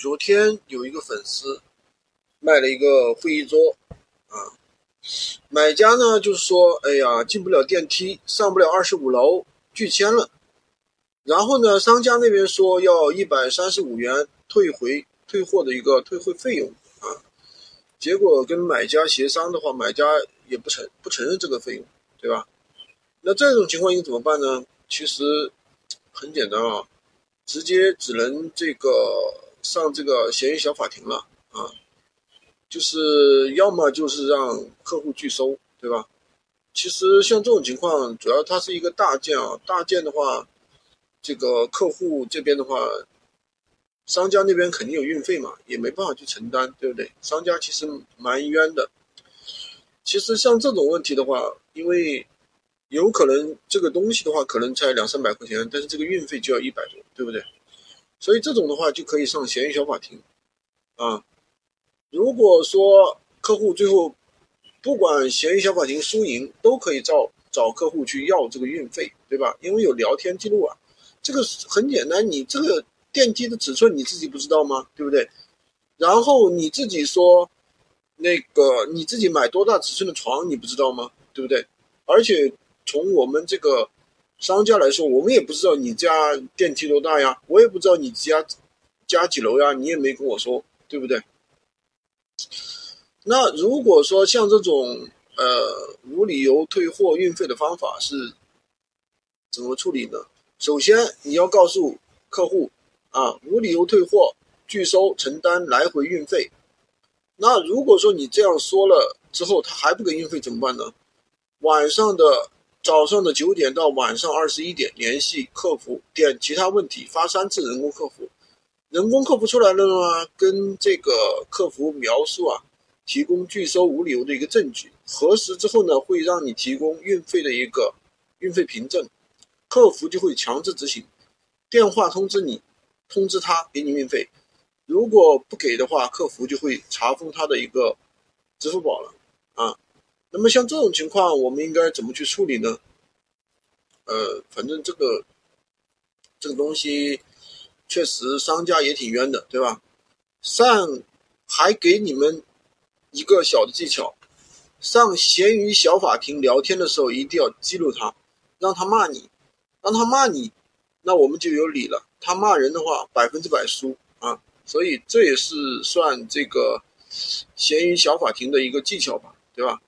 昨天有一个粉丝卖了一个会议桌啊，买家呢就是说，哎呀，进不了电梯，上不了二十五楼，拒签了。然后呢，商家那边说要一百三十五元退回退货的一个退货费用啊。结果跟买家协商的话，买家也不承不承认这个费用，对吧？那这种情况应该怎么办呢？其实很简单啊，直接只能这个。上这个闲鱼小法庭了啊，就是要么就是让客户拒收，对吧？其实像这种情况，主要它是一个大件啊，大件的话，这个客户这边的话，商家那边肯定有运费嘛，也没办法去承担，对不对？商家其实蛮冤的。其实像这种问题的话，因为有可能这个东西的话，可能才两三百块钱，但是这个运费就要一百多，对不对？所以这种的话就可以上闲鱼小法庭，啊，如果说客户最后不管闲鱼小法庭输赢，都可以找找客户去要这个运费，对吧？因为有聊天记录啊，这个很简单，你这个电梯的尺寸你自己不知道吗？对不对？然后你自己说那个你自己买多大尺寸的床你不知道吗？对不对？而且从我们这个。商家来说，我们也不知道你家电梯多大呀，我也不知道你家家几楼呀，你也没跟我说，对不对？那如果说像这种呃无理由退货运费的方法是怎么处理呢？首先你要告诉客户啊，无理由退货拒收承担来回运费。那如果说你这样说了之后，他还不给运费怎么办呢？晚上的。早上的九点到晚上二十一点联系客服，点其他问题发三次人工客服，人工客服出来了呢，跟这个客服描述啊，提供拒收无理由的一个证据，核实之后呢，会让你提供运费的一个运费凭证，客服就会强制执行，电话通知你，通知他给你运费，如果不给的话，客服就会查封他的一个支付宝了。啊。那么像这种情况，我们应该怎么去处理呢？呃，反正这个这个东西确实商家也挺冤的，对吧？上还给你们一个小的技巧，上闲鱼小法庭聊天的时候一定要激怒他，让他骂你，让他骂你，那我们就有理了。他骂人的话，百分之百输啊！所以这也是算这个闲鱼小法庭的一个技巧吧，对吧？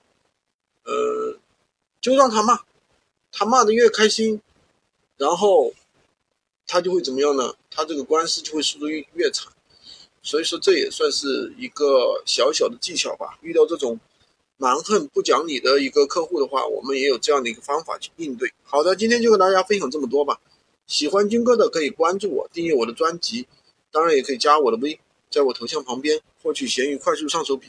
呃，就让他骂，他骂的越开心，然后他就会怎么样呢？他这个官司就会输得越越惨。所以说这也算是一个小小的技巧吧。遇到这种蛮横不讲理的一个客户的话，我们也有这样的一个方法去应对。好的，今天就跟大家分享这么多吧。喜欢军哥的可以关注我，订阅我的专辑，当然也可以加我的微，在我头像旁边获取闲鱼快速上手笔。